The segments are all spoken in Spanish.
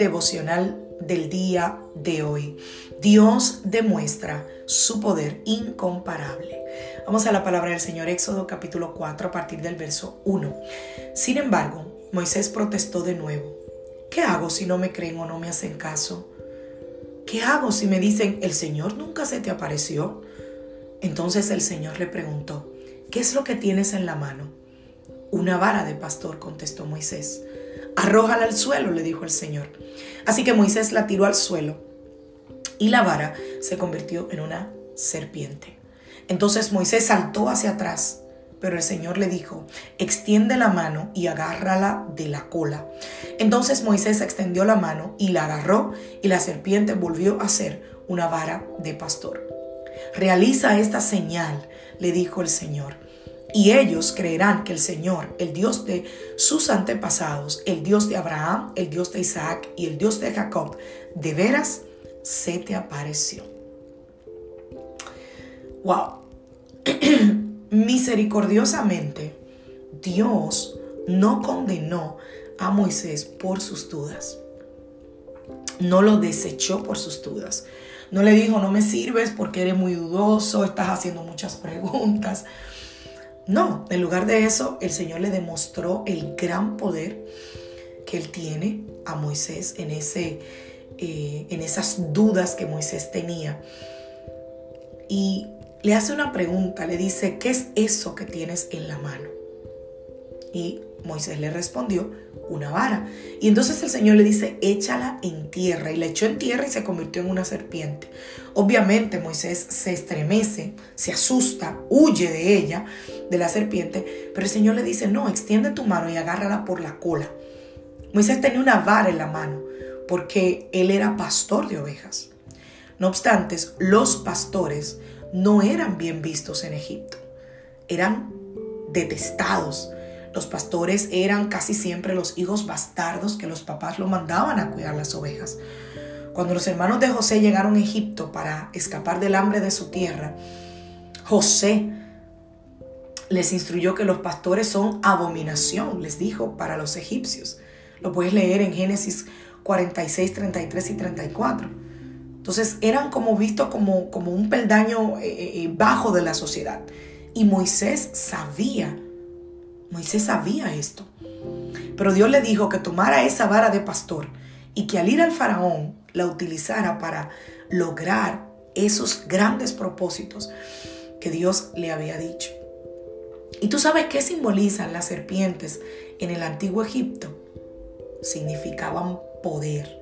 Devocional del día de hoy. Dios demuestra su poder incomparable. Vamos a la palabra del Señor, Éxodo capítulo 4 a partir del verso 1. Sin embargo, Moisés protestó de nuevo. ¿Qué hago si no me creen o no me hacen caso? ¿Qué hago si me dicen, el Señor nunca se te apareció? Entonces el Señor le preguntó, ¿qué es lo que tienes en la mano? Una vara de pastor, contestó Moisés. Arrójala al suelo, le dijo el Señor. Así que Moisés la tiró al suelo y la vara se convirtió en una serpiente. Entonces Moisés saltó hacia atrás, pero el Señor le dijo, extiende la mano y agárrala de la cola. Entonces Moisés extendió la mano y la agarró y la serpiente volvió a ser una vara de pastor. Realiza esta señal, le dijo el Señor y ellos creerán que el Señor, el Dios de sus antepasados, el Dios de Abraham, el Dios de Isaac y el Dios de Jacob, de veras se te apareció. Wow. Misericordiosamente, Dios no condenó a Moisés por sus dudas. No lo desechó por sus dudas. No le dijo, no me sirves porque eres muy dudoso, estás haciendo muchas preguntas. No, en lugar de eso, el Señor le demostró el gran poder que él tiene a Moisés en, ese, eh, en esas dudas que Moisés tenía. Y le hace una pregunta, le dice, ¿qué es eso que tienes en la mano? Y Moisés le respondió, una vara. Y entonces el Señor le dice, échala en tierra. Y la echó en tierra y se convirtió en una serpiente. Obviamente Moisés se estremece, se asusta, huye de ella, de la serpiente. Pero el Señor le dice, no, extiende tu mano y agárrala por la cola. Moisés tenía una vara en la mano porque él era pastor de ovejas. No obstante, los pastores no eran bien vistos en Egipto. Eran detestados los pastores eran casi siempre los hijos bastardos que los papás lo mandaban a cuidar las ovejas. Cuando los hermanos de José llegaron a Egipto para escapar del hambre de su tierra, José les instruyó que los pastores son abominación, les dijo, para los egipcios. Lo puedes leer en Génesis 46, 33 y 34. Entonces eran como vistos como, como un peldaño eh, eh, eh, bajo de la sociedad. Y Moisés sabía Moisés sabía esto. Pero Dios le dijo que tomara esa vara de pastor y que al ir al faraón la utilizara para lograr esos grandes propósitos que Dios le había dicho. ¿Y tú sabes qué simbolizan las serpientes en el antiguo Egipto? Significaban poder.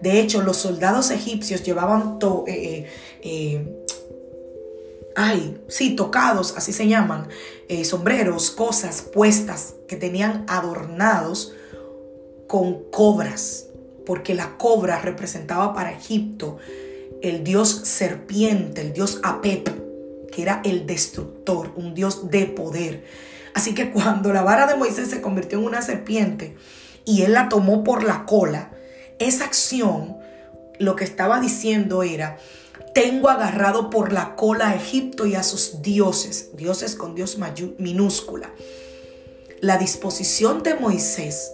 De hecho, los soldados egipcios llevaban eh, eh, eh, ay, sí, tocados, así se llaman, sombreros, cosas puestas que tenían adornados con cobras, porque la cobra representaba para Egipto el dios serpiente, el dios Apep, que era el destructor, un dios de poder. Así que cuando la vara de Moisés se convirtió en una serpiente y él la tomó por la cola, esa acción lo que estaba diciendo era, tengo agarrado por la cola a Egipto y a sus dioses, dioses con Dios minúscula. La disposición de Moisés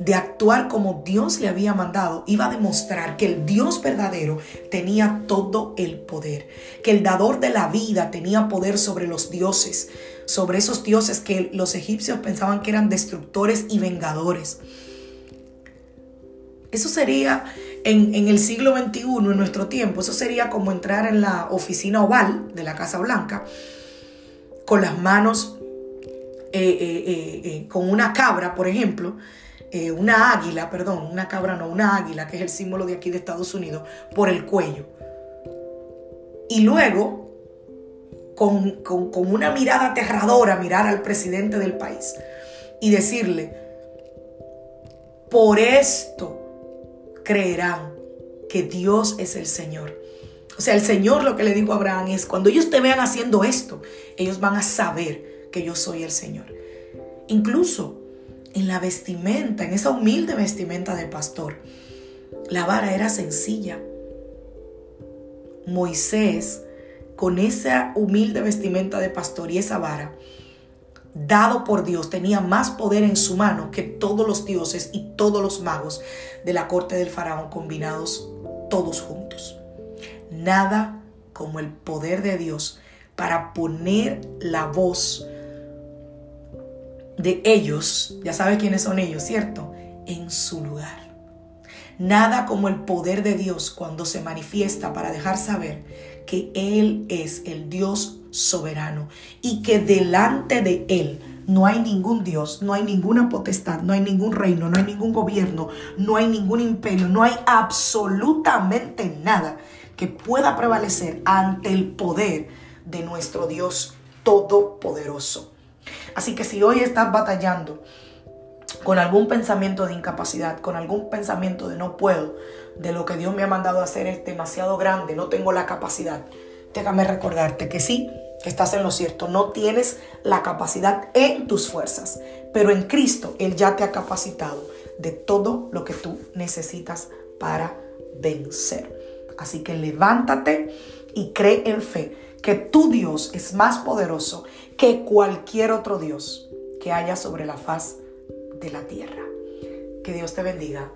de actuar como Dios le había mandado iba a demostrar que el Dios verdadero tenía todo el poder, que el dador de la vida tenía poder sobre los dioses, sobre esos dioses que los egipcios pensaban que eran destructores y vengadores. Eso sería en, el siglo XXI, en nuestro tiempo, eso sería como entrar en la oficina oval de la Casa Blanca con las manos, eh, eh, eh, con una cabra, por ejemplo, eh, una águila, perdón, una cabra no, una águila, que es el símbolo de aquí de Estados Unidos, por el cuello. Y luego, con, con una mirada aterradora, mirar al presidente del país y decirle, por esto creerán que Dios es el Señor. O sea, el Señor lo que le dijo a Abraham es, cuando ellos te vean haciendo esto, ellos van a saber que yo soy el Señor. Incluso en la vestimenta, en esa humilde vestimenta de pastor, la vara era sencilla. Moisés, con esa humilde vestimenta de pastor y esa vara, dado por Dios, tenía más poder en su mano que todos los dioses y todos los magos de la corte del faraón combinados todos juntos. Nada como el poder de Dios para poner la voz de ellos, ya sabe quiénes son ellos, ¿cierto? En su lugar. Nada como el poder de Dios cuando se manifiesta para dejar saber que Él es el Dios soberano y que delante de Él no hay ningún Dios, no hay ninguna potestad, no hay ningún reino, no hay ningún gobierno, no hay ningún imperio, no hay absolutamente nada que pueda prevalecer ante el poder de nuestro Dios todopoderoso. Así que si hoy estás batallando con algún pensamiento de incapacidad, con algún pensamiento de no puedo, de lo que Dios me ha mandado hacer es demasiado grande, no tengo la capacidad, déjame recordarte que sí, estás en lo cierto, no tienes la capacidad en tus fuerzas, pero en Cristo Él ya te ha capacitado de todo lo que tú necesitas para vencer. Así que levántate y cree en fe que tu Dios es más poderoso que cualquier otro Dios que haya sobre la faz de la tierra. Que Dios te bendiga,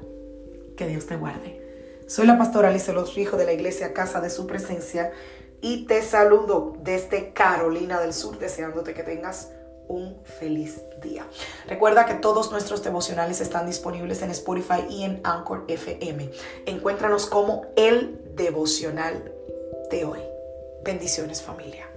que Dios te guarde. Soy la pastora Alice Los Hijo de la iglesia Casa de Su Presencia y te saludo desde Carolina del Sur, deseándote que tengas un feliz día. Recuerda que todos nuestros devocionales están disponibles en Spotify y en Anchor FM. Encuéntranos como el devocional de hoy. Bendiciones familia.